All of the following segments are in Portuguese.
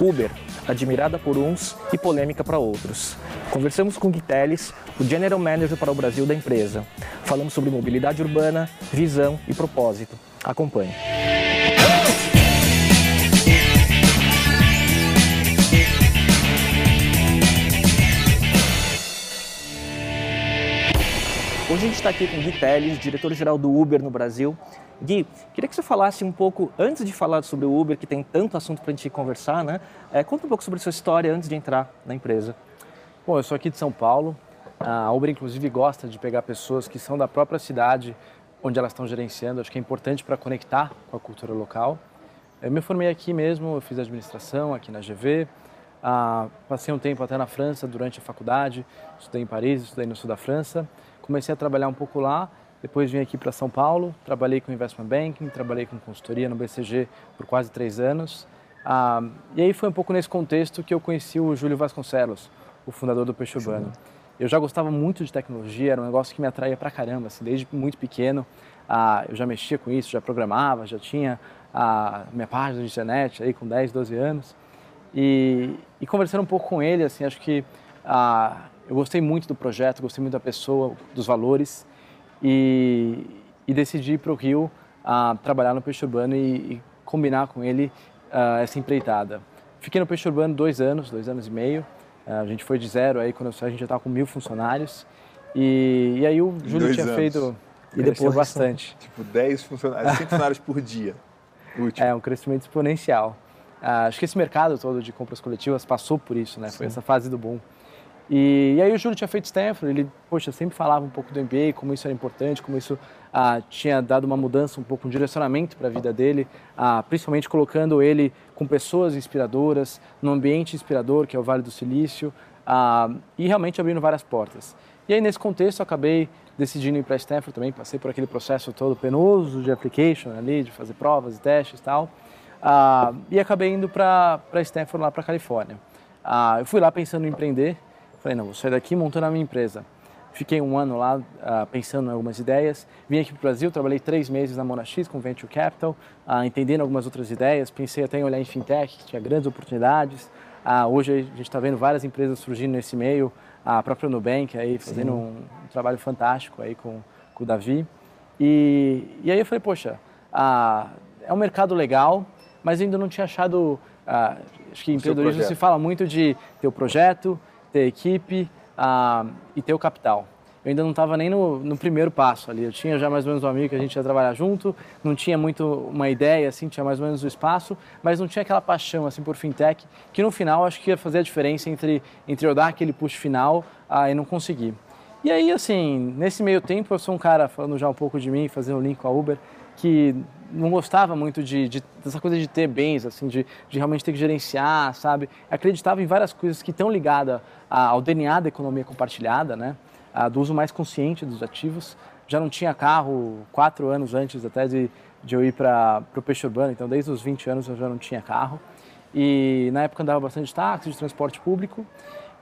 Uber, admirada por uns e polêmica para outros. Conversamos com Gui Teles, o General Manager para o Brasil da empresa. Falamos sobre mobilidade urbana, visão e propósito. Acompanhe. Hoje a gente está aqui com Gui Teles, diretor-geral do Uber no Brasil. Gui, queria que você falasse um pouco, antes de falar sobre o Uber, que tem tanto assunto para a gente conversar, né? É, conta um pouco sobre a sua história antes de entrar na empresa. Bom, eu sou aqui de São Paulo. A Uber, inclusive, gosta de pegar pessoas que são da própria cidade onde elas estão gerenciando. Acho que é importante para conectar com a cultura local. Eu me formei aqui mesmo, eu fiz administração aqui na GV. Ah, passei um tempo até na França durante a faculdade, estudei em Paris, estudei no sul da França comecei a trabalhar um pouco lá, depois vim aqui para São Paulo, trabalhei com investment banking, trabalhei com consultoria no BCG por quase três anos. Ah, e aí foi um pouco nesse contexto que eu conheci o Júlio Vasconcelos, o fundador do Peixe Urbano. Eu já gostava muito de tecnologia, era um negócio que me atraía pra caramba, assim, desde muito pequeno. Ah, eu já mexia com isso, já programava, já tinha a minha página de internet aí com 10, 12 anos. E, e conversando um pouco com ele, assim, acho que ah, eu gostei muito do projeto, gostei muito da pessoa, dos valores e, e decidi ir para o Rio uh, trabalhar no Peixe Urbano e, e combinar com ele uh, essa empreitada. Fiquei no Peixe Urbano dois anos, dois anos e meio. Uh, a gente foi de zero, aí quando eu saí a gente já estava com mil funcionários. E, e aí o Júlio tinha anos. feito... E depois bastante. Tipo, 10 funcionários, 100 funcionários por dia. Último. É, um crescimento exponencial. acho que esse mercado todo de compras coletivas passou por isso, né? Sim. Foi essa fase do boom. E, e, aí o Júlio tinha feito Stanford, ele, poxa, sempre falava um pouco do MBA, como isso era importante, como isso ah, tinha dado uma mudança, um pouco um direcionamento para a vida dele, ah, principalmente colocando ele com pessoas inspiradoras, num ambiente inspirador, que é o Vale do Silício, ah, e realmente abrindo várias portas. E aí nesse contexto eu acabei decidindo ir para Stanford também, passei por aquele processo todo penoso de application ali, de fazer provas e testes e tal, ah, e acabei indo para Stanford lá para Califórnia. Ah, eu fui lá pensando em empreender, Falei, não, vou sair daqui montando a minha empresa. Fiquei um ano lá uh, pensando em algumas ideias. Vim aqui para o Brasil, trabalhei três meses na Monax com Venture Capital, uh, entendendo algumas outras ideias. Pensei até em olhar em fintech, que tinha grandes oportunidades. Uh, hoje a gente está vendo várias empresas surgindo nesse meio, a própria Nubank aí fazendo um, um, trabalho fantástico aí com, com o Davi. E, e aí eu falei, poxa, é um mercado legal, mas ainda não tinha achado. acho que em empreendedorismo se fala muito de ter o projeto, ter equipe ah, e ter o capital. Eu ainda não estava nem no, no, primeiro passo ali. Eu tinha já mais ou menos um amigo que a gente ia trabalhar junto, não tinha muito uma ideia, assim, tinha mais ou menos o espaço, mas não tinha aquela paixão assim por fintech que no final acho que ia fazer a diferença entre, entre eu dar aquele push final ah, e não conseguir. E aí, assim, nesse meio tempo, eu sou um cara, falando já um pouco de mim, fazendo o link com a Uber, que não gostava muito de, de, dessa coisa de ter bens, assim, de, de, realmente ter que gerenciar, sabe? Acreditava em várias coisas que estão ligadas ao DNA da economia compartilhada, né? do uso mais consciente dos ativos. Já não tinha carro quatro anos antes até de, de eu ir para o peixe urbano, então desde os 20 anos eu já não tinha carro. E na época andava bastante de táxi, de transporte público.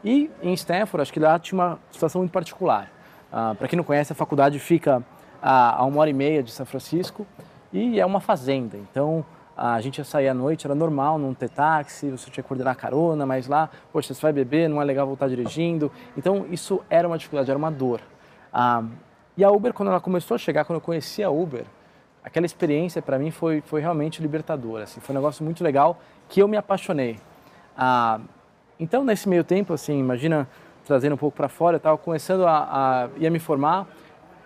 E em Stanford, acho que lá tinha uma situação muito particular. Ah, para quem não conhece, a faculdade fica a, a uma hora e meia de São Francisco e é uma fazenda. Então a gente ia sair à noite, era normal não ter táxi, você tinha que coordenar carona, mas lá, poxa, você vai beber, não é legal voltar dirigindo. Então isso era uma dificuldade, era uma dor. Ah, e a Uber, quando ela começou a chegar, quando eu conheci a Uber, aquela experiência para mim foi, foi realmente libertadora. Assim, foi um negócio muito legal que eu me apaixonei. Ah, então, nesse meio tempo, assim, imagina trazendo um pouco para fora, eu estava começando a, a me formar,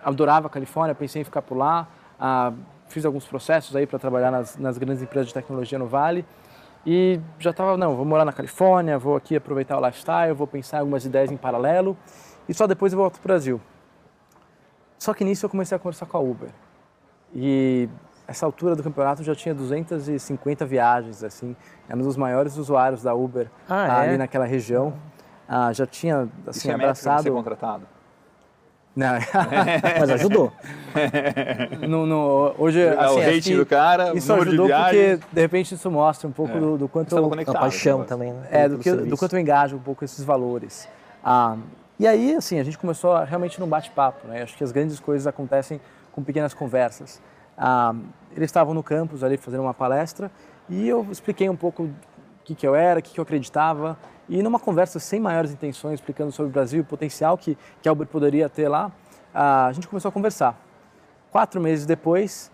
adorava a Califórnia, pensei em ficar por lá, ah, fiz alguns processos aí para trabalhar nas, nas, grandes empresas de tecnologia no Vale e já estava, não, vou morar na Califórnia, vou aqui aproveitar o lifestyle, vou pensar algumas ideias em paralelo e só depois eu volto para o Brasil. Só que nisso eu comecei a conversar com a Uber e essa altura do campeonato já tinha 250 viagens, assim, era um dos maiores usuários da Uber ah, ali é? naquela região. Ah, já tinha assim, Isso é abraçado. Ser contratado? Não, mas ajudou. no, no, hoje, é, assim, o rating do cara, isso ajudou de porque de repente isso mostra um pouco é. do, do, quanto eu, a paixão também, né? É, do, que, do quanto eu engajo um pouco esses valores. Ah, e aí, assim, a gente começou a, realmente num bate-papo, né? Acho que as grandes coisas acontecem com pequenas conversas. Ah, eles estavam no campus ali fazendo uma palestra e eu expliquei um pouco que, que eu era, o que, que eu acreditava. E numa conversa sem maiores intenções, explicando sobre o Brasil, o potencial que, que a Uber poderia ter lá, a gente começou a conversar. Quatro meses depois,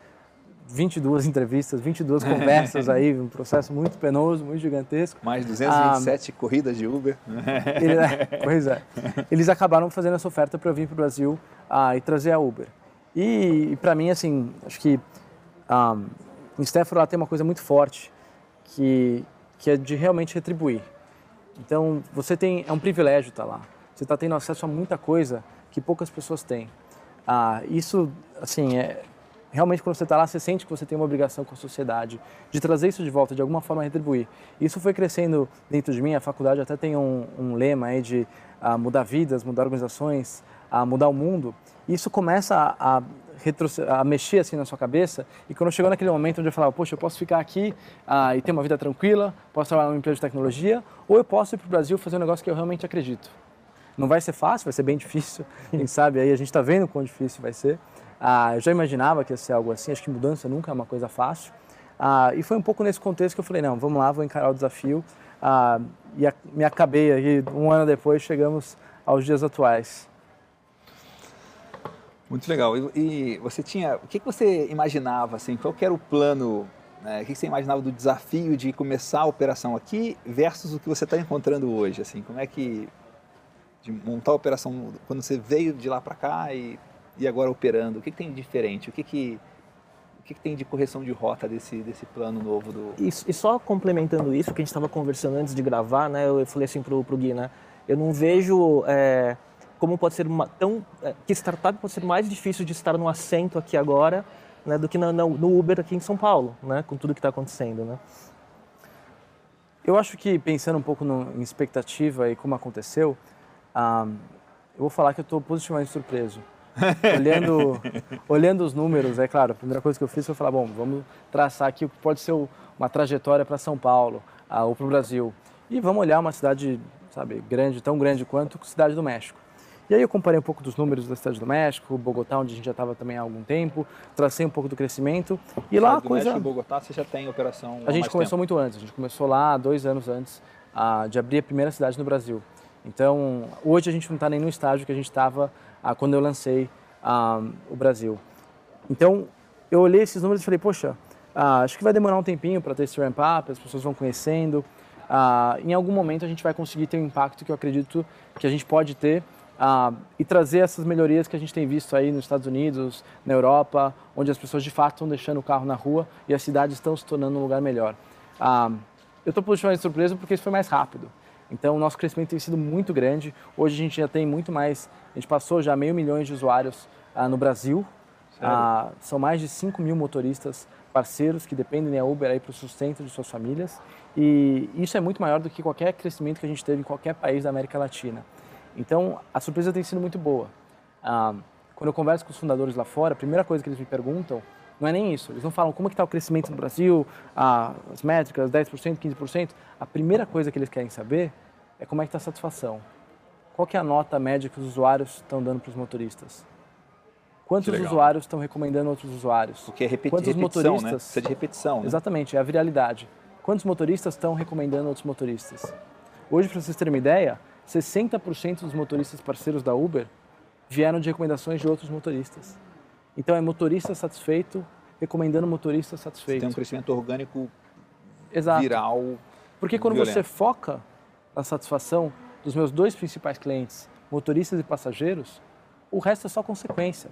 22 entrevistas, 22 conversas aí, um processo muito penoso, muito gigantesco. Mais 227 ah, corridas de Uber. Ele, é, pois é. Eles acabaram fazendo essa oferta para eu vir para o Brasil ah, e trazer a Uber. E, e para mim, assim, acho que ah, em lá tem uma coisa muito forte, que, que é de realmente retribuir. Então, você tem, é um privilégio estar lá. Você está tendo acesso a muita coisa que poucas pessoas têm. Ah, isso, assim, é, realmente quando você está lá, você sente que você tem uma obrigação com a sociedade de trazer isso de volta, de alguma forma retribuir. Isso foi crescendo dentro de mim, a faculdade até tem um, um lema aí de uh, mudar vidas, mudar organizações, uh, mudar o mundo. Isso começa a, a, a, mexer assim na sua cabeça e quando chegou naquele momento onde eu falava, poxa, eu posso ficar aqui uh, e ter uma vida tranquila, posso trabalhar numa empresa de tecnologia, ou eu posso ir para o Brasil fazer um negócio que eu realmente acredito. Não vai ser fácil, vai ser bem difícil, quem sabe aí a gente está vendo quão difícil vai ser, ah, eu já imaginava que ia ser algo assim, acho que mudança nunca é uma coisa fácil. Ah, e foi um pouco nesse contexto que eu falei, não, vamos lá, vou encarar o desafio. Ah, e a, me acabei aí, um ano depois, chegamos aos dias atuais. Muito legal. E, e você tinha, o que, que você imaginava, assim, qual era o plano, né, o que, que você imaginava do desafio de começar a operação aqui versus o que você está encontrando hoje, assim, como é que, de montar a operação, quando você veio de lá para cá e e agora operando? O que, que tem de diferente? O que, que, o que, que tem de correção de rota desse, desse plano novo? Do... E, e só complementando isso, que a gente estava conversando antes de gravar, né, eu falei assim para o Gui, né, eu não vejo é, como pode ser uma, tão... É, que startup pode ser mais difícil de estar no assento aqui agora né, do que no, no Uber aqui em São Paulo, né, com tudo que está acontecendo. Né? Eu acho que, pensando um pouco no, em expectativa e como aconteceu, ah, eu vou falar que eu estou positivamente surpreso olhando, olhando os números, é claro, a primeira coisa que eu fiz foi falar, bom, vamos traçar aqui o que pode ser uma trajetória para São Paulo ah, ou para o Brasil. E vamos olhar uma cidade, sabe, grande, tão grande quanto a Cidade do México. E aí eu comparei um pouco dos números da Cidade do México, Bogotá, onde a gente já estava também há algum tempo, tracei um pouco do crescimento. E lá a coisa... México e Bogotá você já tem operação A gente começou tempo. muito antes, a gente começou lá dois anos antes ah, de abrir a primeira cidade no Brasil. Então, hoje a gente não está nem no estágio que a gente estava ah, quando eu lancei ah, o Brasil. Então, eu olhei esses números e falei, poxa, acho que vai demorar um tempinho para ter esse ramp-up, as pessoas vão conhecendo. Em algum momento a gente vai conseguir ter um impacto que eu acredito que a gente pode ter ah, e trazer essas melhorias que a gente tem visto aí nos Estados Unidos, na Europa, onde as pessoas de fato estão deixando o carro na rua e as cidades estão se tornando um lugar melhor. Ah, eu estou positivamente surpreso porque isso foi mais rápido. Então, o nosso crescimento tem sido muito grande. Hoje a gente já tem muito mais, a gente passou já meio milhão de usuários ah, no Brasil. São mais de 5 mil motoristas parceiros que dependem da Uber para o sustento de suas famílias. E isso é muito maior do que qualquer crescimento que a gente teve em qualquer país da América Latina. Então, a surpresa tem sido muito boa. Ah, quando eu converso com os fundadores lá fora, a primeira coisa que eles me perguntam não é nem isso. Eles não falam como está o crescimento no Brasil, as métricas, 10%, 15%. A primeira coisa que eles querem saber é como é que está a satisfação. Qual é a nota média que os usuários estão dando para os motoristas? Quantos usuários estão recomendando outros usuários? Porque é repeti Quantos repetição, né? motoristas? né? Precisa de repetição, né? Exatamente, é a viralidade. Quantos motoristas estão recomendando outros motoristas? Hoje, para vocês terem uma ideia, 60% dos motoristas parceiros da Uber vieram de recomendações de outros motoristas. Então, é motorista satisfeito recomendando motorista satisfeito. Você tem um crescimento orgânico Exato. viral. Porque quando violento. você foca na satisfação dos meus dois principais clientes, motoristas e passageiros, o resto é só consequência.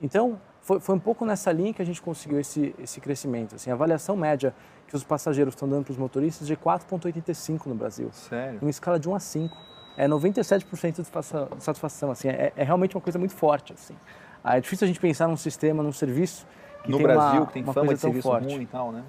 Então, foi, foi um pouco nessa linha que a gente conseguiu esse, esse crescimento. Assim, a avaliação média que os passageiros estão dando para os motoristas é de 4,85 no Brasil. Sério? Uma escala de 1 a 5. É 97% de satisfação. Assim, é, é, realmente uma coisa muito forte. Assim. Ah, é difícil a gente pensar num sistema, num serviço que no tem Brasil, uma, que tem uma fama de serviço forte. ruim e tal, né?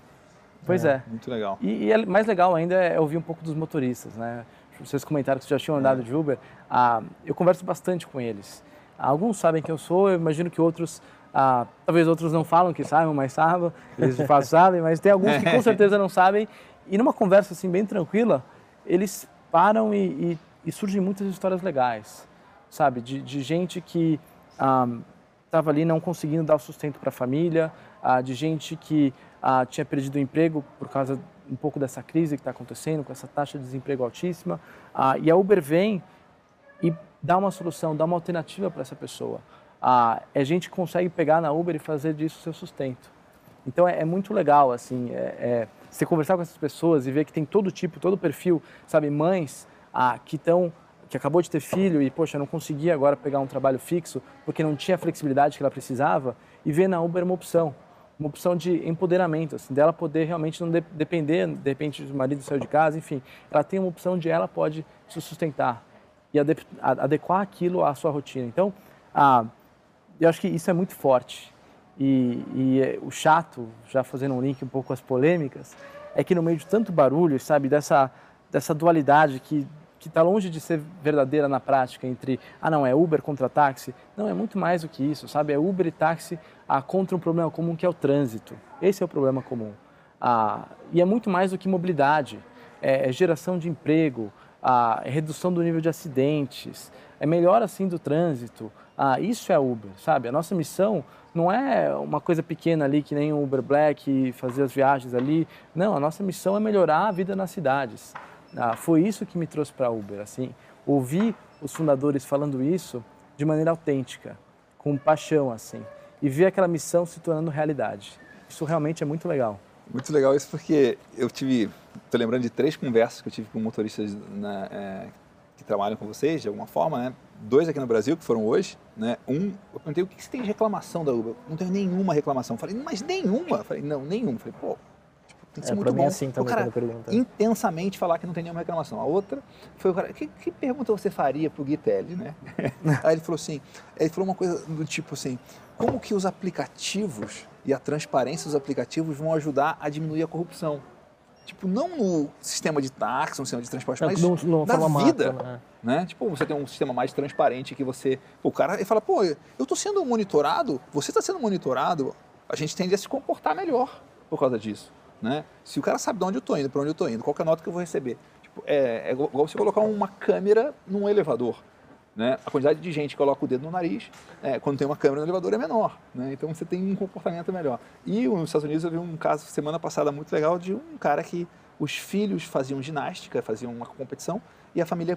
Pois é. é. Muito legal. E, e é mais legal ainda é ouvir um pouco dos motoristas, né? Vocês comentaram que já tinham andado de Uber. Ah, eu converso bastante com eles. Alguns sabem quem eu sou, eu imagino que outros, ah, talvez outros não falam que sabem, mas sabem, eles de fato sabem, mas tem alguns que com certeza não sabem. E numa conversa assim bem tranquila, eles param e, e, e surgem muitas histórias legais, sabe? De, de gente que estava ah, ali não conseguindo dar o sustento para a família, ah, de gente que ah, tinha perdido o emprego por causa um pouco dessa crise que está acontecendo, com essa taxa de desemprego altíssima, ah, e a Uber vem e dá uma solução, dá uma alternativa para essa pessoa. Ah, a gente consegue pegar na Uber e fazer disso seu sustento. Então é, é muito legal, assim, é, é, você conversar com essas pessoas e ver que tem todo tipo, todo perfil, sabe, mães ah, que estão que acabou de ter filho e, poxa, não conseguia agora pegar um trabalho fixo porque não tinha a flexibilidade que ela precisava e ver na Uber uma opção uma opção de empoderamento, assim, dela poder realmente não de, depender, de repente, do marido saiu de casa, enfim, ela tem uma opção de ela pode se sustentar e ade, adequar aquilo à sua rotina. Então, ah, eu acho que isso é muito forte. E, e é, o chato, já fazendo um link um pouco com as polêmicas, é que no meio de tanto barulho, sabe, dessa, dessa dualidade que que está longe de ser verdadeira na prática entre, ah não, é Uber contra táxi. Não, é muito mais do que isso, sabe? É Uber e táxi ah, contra um problema comum que é o trânsito. Esse é o problema comum. Ah, e é muito mais do que mobilidade. É, é geração de emprego, ah, é redução do nível de acidentes, é melhor assim do trânsito. Ah, isso é Uber, sabe? A nossa missão não é uma coisa pequena ali que nem o Uber Black, fazer as viagens ali. Não, a nossa missão é melhorar a vida nas cidades. Ah, foi isso que me trouxe para Uber, assim, ouvir os fundadores falando isso de maneira autêntica, com paixão, assim, e ver aquela missão se tornando realidade. Isso realmente é muito legal. Muito legal isso porque eu tive, estou lembrando de três conversas que eu tive com motoristas na, é, trabalham com vocês, de alguma forma, né? Dois aqui no Brasil, que foram hoje, né? Um, eu perguntei, o que você tem de reclamação da Uber? Não tenho nenhuma reclamação. Falei, mas nenhuma? Falei, não, nenhuma. Falei, pô, tem que ser é, muito bom. É assim também, o cara intensamente falar que não tem nenhuma reclamação. A outra foi o cara, que, que pergunta você faria pro Gui Telly, né? Aí ele falou assim, ele falou uma coisa do tipo assim, como que os aplicativos e a transparência dos aplicativos vão ajudar a diminuir a corrupção? Tipo, não no sistema de táxi, no sistema de transporte, mas não, não na vida. Né? né? Tipo, você tem um sistema mais transparente que você... Pô, o cara ele fala, pô, eu estou sendo monitorado, você está sendo monitorado, a gente tende a se comportar melhor por causa disso. Né? Se o cara sabe de onde eu estou indo, para onde eu estou indo, qual é a nota que eu vou receber. Tipo, é, é igual você colocar uma câmera num elevador. Né? A quantidade de gente que coloca o dedo no nariz, é, quando tem uma câmera no elevador, é menor. Né? Então você tem um comportamento melhor. E nos Estados Unidos eu vi um caso semana passada muito legal de um cara que os filhos faziam ginástica, faziam uma competição, e a família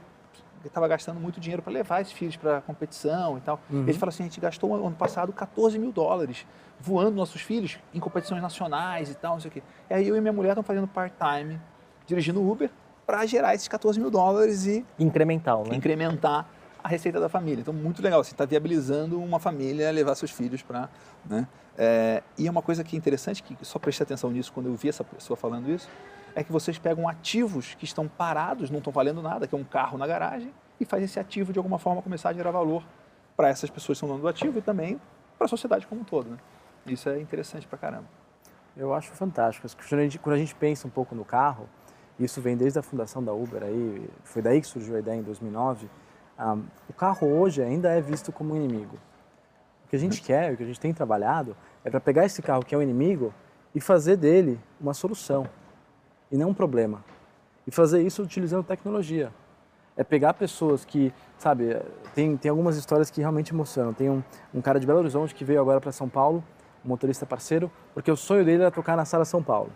estava gastando muito dinheiro para levar esses filhos para a competição e tal. Uhum. Ele falou assim: a gente gastou ano passado 14 mil dólares voando nossos filhos em competições nacionais e tal, não sei o quê. E aí eu e minha mulher estão fazendo part-time, dirigindo Uber, para gerar esses 14 mil dólares e. Incremental, né? Incrementar a receita da família. Então, muito legal. Você está viabilizando uma família levar seus filhos para. Né? É, e é uma coisa que é interessante, que só prestei atenção nisso quando eu vi essa pessoa falando isso, é que vocês pegam ativos que estão parados, não estão valendo nada, que é um carro na garagem, e faz esse ativo de alguma forma começar a gerar valor para essas pessoas que estão dando do ativo e também para a sociedade como um todo. Né? Isso é interessante pra caramba. Eu acho fantástico. Quando a, gente, quando a gente pensa um pouco no carro, isso vem desde a fundação da Uber, aí, foi daí que surgiu a ideia em 2009. Um, o carro hoje ainda é visto como um inimigo. O que a gente quer, o que a gente tem trabalhado, é para pegar esse carro que é um inimigo e fazer dele uma solução e não um problema. E fazer isso utilizando tecnologia. É pegar pessoas que, sabe, tem, tem algumas histórias que realmente emocionam. Tem um, um cara de Belo Horizonte que veio agora para São Paulo um motorista parceiro, porque o sonho dele era tocar na Sala São Paulo.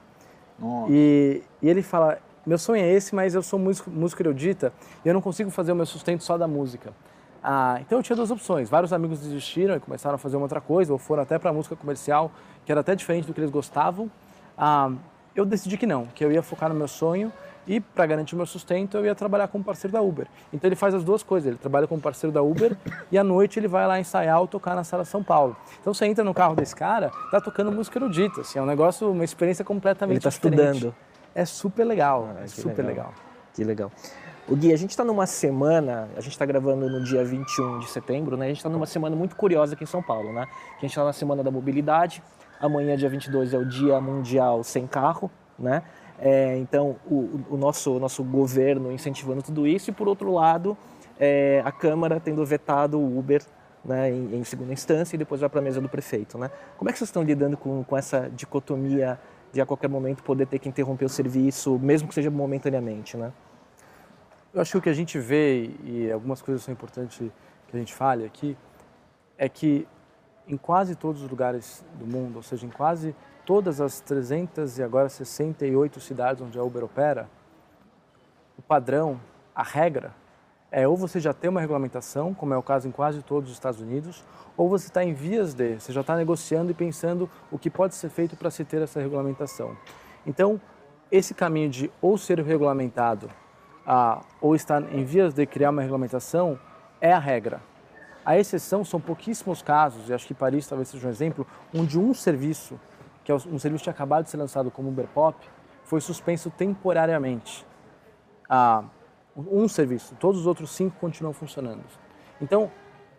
E, e, ele fala, meu sonho é esse, mas eu sou músico, músico erudita e eu não consigo fazer o meu sustento só da música. Ah, então eu tinha duas opções. Vários amigos desistiram e começaram a fazer uma outra coisa, ou foram até para a música comercial, que era até diferente do que eles gostavam. Ah, eu decidi que não, que eu ia focar no meu sonho e para garantir meu sustento eu ia trabalhar como parceiro da Uber. Então ele faz as duas coisas, ele trabalha como parceiro da Uber e à noite ele vai lá ensaiar ou tocar na sala São Paulo. Então você entra no carro desse cara, tá tocando música erudita, assim, é um negócio, uma experiência completamente ele tá diferente. estudando. É super legal, ah, é super legal. legal. Que legal. O Gui, a gente está numa semana, a gente está gravando no dia 21 de setembro, né? A gente está numa semana muito curiosa aqui em São Paulo, né? A gente está na semana da mobilidade, amanhã, dia 22, é o Dia Mundial Sem Carro, né? É, então, o, o, nosso, o nosso governo incentivando tudo isso, e por outro lado, é, a Câmara tendo vetado o Uber né, em, em, segunda instância e depois vai para a mesa do prefeito. Né? Como é que vocês estão lidando com, com essa dicotomia de a qualquer momento poder ter que interromper o serviço, mesmo que seja momentaneamente? Né? Eu acho que o que a gente vê, e algumas coisas são importantes que a gente fale aqui, é que em quase todos os lugares do mundo, ou seja, em quase todas as 300 e agora 68 cidades onde a Uber opera, o padrão, a regra, é ou você já tem uma regulamentação, como é o caso em quase todos os Estados Unidos, ou você está em vias de, você já está negociando e pensando o que pode ser feito para se ter essa regulamentação. Então, esse caminho de ou ser regulamentado ah, ou estar em vias de criar uma regulamentação é a regra. A exceção são pouquíssimos casos, e acho que Paris talvez seja um exemplo, onde um serviço, que é um serviço que tinha acabado de ser lançado como Uber Pop, foi suspenso temporariamente. Ah, um serviço, todos os outros cinco continuam funcionando. Então,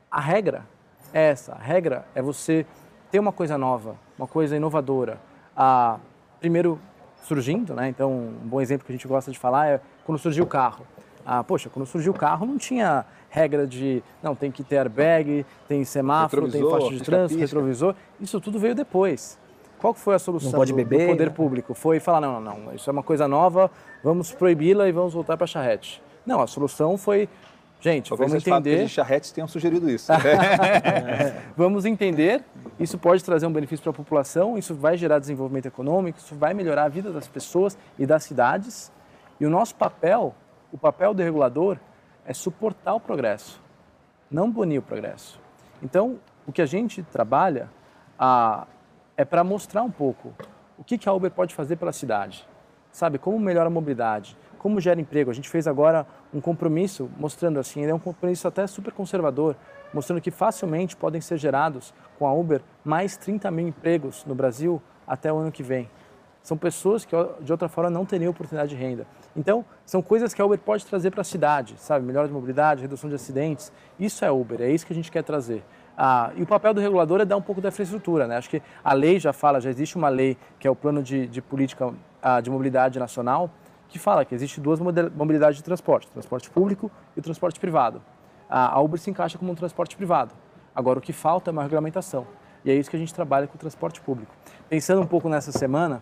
a regra é essa. A regra é você ter uma coisa nova, uma coisa inovadora. Ah, primeiro, surgindo, né? Então, um bom exemplo que a gente gosta de falar é quando surgiu o carro. Ah, poxa, quando surgiu o carro não tinha regra de, não, tem que ter airbag, tem semáforo, tem faixa de trânsito, retrovisor. Isso tudo veio depois. Qual foi a solução do, beber, do, poder né? público? Foi falar, não, não, não, isso é uma coisa nova, vamos proibi-la e vamos voltar para a charrete. Não, a solução foi, gente, Talvez vamos entender... Talvez charretes tenham sugerido isso. vamos entender, isso pode trazer um benefício para a população, isso vai gerar desenvolvimento econômico, isso vai melhorar a vida das pessoas e das cidades. E o nosso papel, o papel do regulador, é suportar o progresso, não bunir o progresso. Então, o que a gente trabalha ah, é para mostrar um pouco o que, que a Uber pode fazer pela cidade. Sabe, como melhora a mobilidade, como gera emprego. A gente fez agora um compromisso mostrando assim, ele é um compromisso até super conservador, mostrando que facilmente podem ser gerados com a Uber mais 30 mil empregos no Brasil até o ano que vem. São pessoas que de outra forma não teriam oportunidade de renda. Então, são coisas que a Uber pode trazer para a cidade, sabe? Melhora de mobilidade, redução de acidentes. Isso é Uber, é isso que a gente quer trazer. Ah, e o papel do regulador é dar um pouco da infraestrutura. Né? Acho que a lei já fala, já existe uma lei que é o Plano de, de Política ah, de Mobilidade Nacional, que fala que existe duas mobilidades de transporte, transporte público e transporte privado. A Uber se encaixa como um transporte privado. Agora, o que falta é uma regulamentação. E é isso que a gente trabalha com o transporte público. Pensando um pouco nessa semana,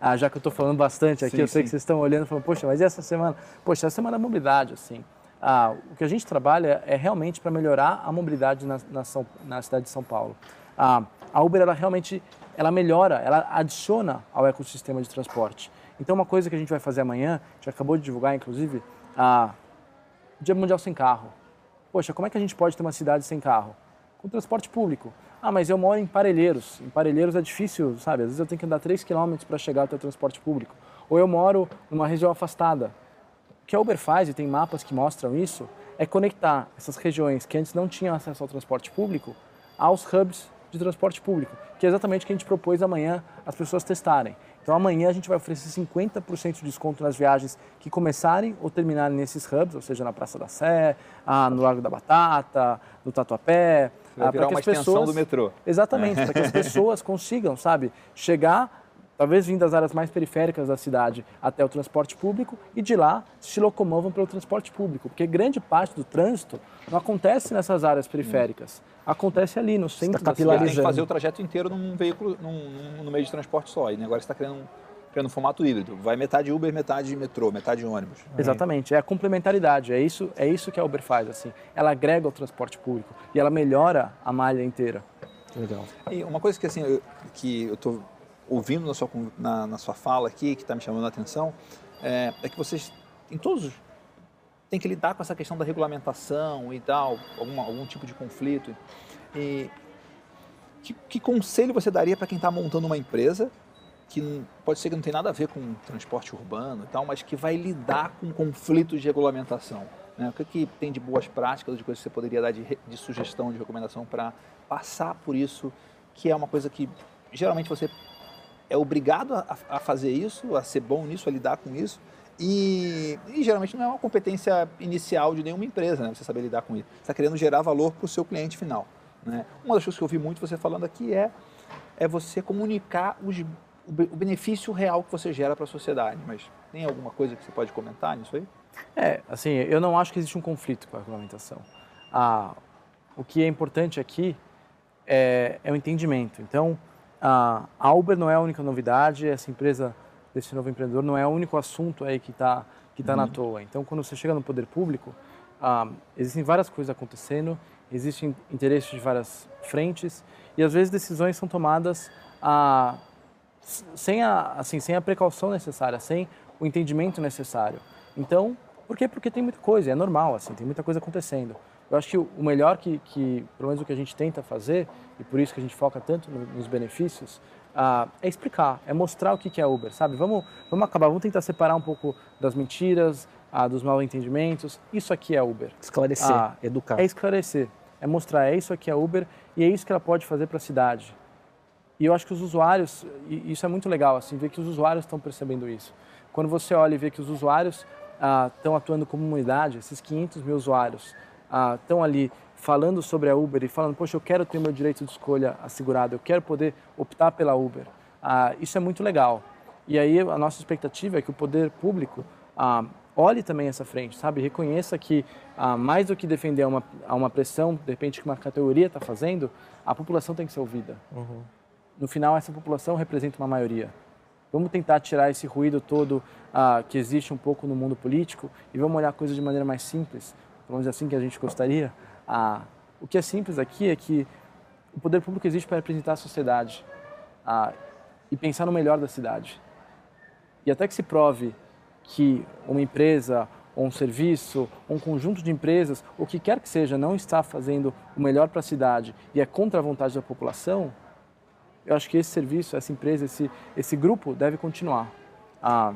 ah, já que eu estou falando bastante aqui, sim, eu sei sim. que vocês estão olhando e falando, poxa, mas e essa semana? Poxa, essa semana é mobilidade, assim. Ah, o que a gente trabalha é realmente para melhorar a mobilidade na, na, São, na, cidade de São Paulo. Ah, a Uber, ela realmente, ela melhora, ela adiciona ao ecossistema de transporte. Então, uma coisa que a gente vai fazer amanhã, a gente acabou de divulgar, inclusive, a Dia Mundial Sem Carro. Poxa, como é que a gente pode ter uma cidade sem carro? Com transporte público. Ah, mas eu moro em Parelheiros. Em Parelheiros é difícil, sabe? Às vezes eu tenho que andar 3 km para chegar até o transporte público. Ou eu moro numa região afastada. O que a Uber faz, e tem mapas que mostram isso, é conectar essas regiões que antes não tinham acesso ao transporte público aos hubs de transporte público, que é exatamente o que a gente propôs amanhã as pessoas testarem. Então amanhã a gente vai oferecer 50% de desconto nas viagens que começarem ou terminarem nesses hubs, ou seja, na Praça da Sé, ah, no Largo da Batata, no Tatuapé. Vai ah, virar uma extensão pessoas... do metrô. Exatamente, para que as pessoas consigam, sabe, chegar talvez vindo das áreas mais periféricas da cidade até o transporte público e de lá se locomovam pelo transporte público, porque grande parte do trânsito não acontece nessas áreas periféricas, acontece ali no centro está da cidade. Tem que fazer o trajeto inteiro num veículo, num, num meio de transporte só, e agora você está criando um, criando um formato híbrido, vai metade Uber, metade metrô, metade ônibus. Exatamente, é a complementaridade, é isso, é isso que a Uber faz, assim, ela agrega o transporte público e ela melhora a malha inteira. Legal. E uma coisa que assim, eu, que eu estou ouvindo na sua, na, na sua fala aqui, que está me chamando a atenção, é, é, que vocês, em todos, têm que lidar com essa questão da regulamentação e tal, algum, algum tipo de conflito. E que, que conselho você daria para quem está montando uma empresa que pode ser que não tem nada a ver com transporte urbano e tal, mas que vai lidar com conflitos de regulamentação? Né? O que, que tem de boas práticas, de coisas que você poderia dar de, de sugestão, de recomendação para passar por isso, que é uma coisa que geralmente você é obrigado a, a, fazer isso, a ser bom nisso, a lidar com isso. E, e, geralmente não é uma competência inicial de nenhuma empresa, né? Você saber lidar com isso. Você está querendo gerar valor para o seu cliente final. Né? Uma das coisas que eu ouvi muito você falando aqui é, é você comunicar os, o benefício real que você gera para a sociedade. Mas tem alguma coisa que você pode comentar nisso aí? É, assim, eu não acho que existe um conflito com a regulamentação. Ah, o que é importante aqui é, é o entendimento. Então, a Uber não é a única novidade, essa empresa desse novo empreendedor não é o único assunto aí que está que tá uhum. na toa. Então, quando você chega no poder público, ah, existem várias coisas acontecendo, existem interesses de várias frentes e às vezes decisões são tomadas ah, sem a, assim, sem a precaução necessária, sem o entendimento necessário. Então, por quê? Porque tem muita coisa, é normal, assim, tem muita coisa acontecendo. Eu acho que o melhor que, que, pelo menos o que a gente tenta fazer, e por isso que a gente foca tanto nos benefícios, ah, é explicar, é mostrar o que é Uber, sabe? Vamos, vamos acabar, vamos tentar separar um pouco das mentiras, ah, dos mal entendimentos. Isso aqui é Uber. Esclarecer, ah, educar. É esclarecer, é mostrar, é isso aqui é Uber e é isso que ela pode fazer para a cidade. E eu acho que os usuários, e isso é muito legal, assim, ver que os usuários estão percebendo isso. Quando você olha e vê que os usuários estão atuando como unidade, esses 500 mil usuários estão ali falando sobre a Uber e falando, poxa, eu quero ter meu direito de escolha assegurado, eu quero poder optar pela Uber. Ah, isso é muito legal. E aí a nossa expectativa é que o poder público ah, olhe também essa frente, sabe? Reconheça que ah, mais do que defender uma, uma pressão, de repente que uma categoria está fazendo, a população tem que ser ouvida. Uhum. No final, essa população representa uma maioria. Vamos tentar tirar esse ruído todo ah, que existe um pouco no mundo político e vamos olhar a coisa de maneira mais simples, pelo menos assim que a gente gostaria. Ah, o que é simples aqui é que o poder público existe para representar a sociedade ah, e pensar no melhor da cidade. E até que se prove que uma empresa ou um serviço, ou um conjunto de empresas, o que quer que seja, não está fazendo o melhor para a cidade e é contra a vontade da população, eu acho que esse serviço, essa empresa, esse, esse grupo deve continuar. Ah,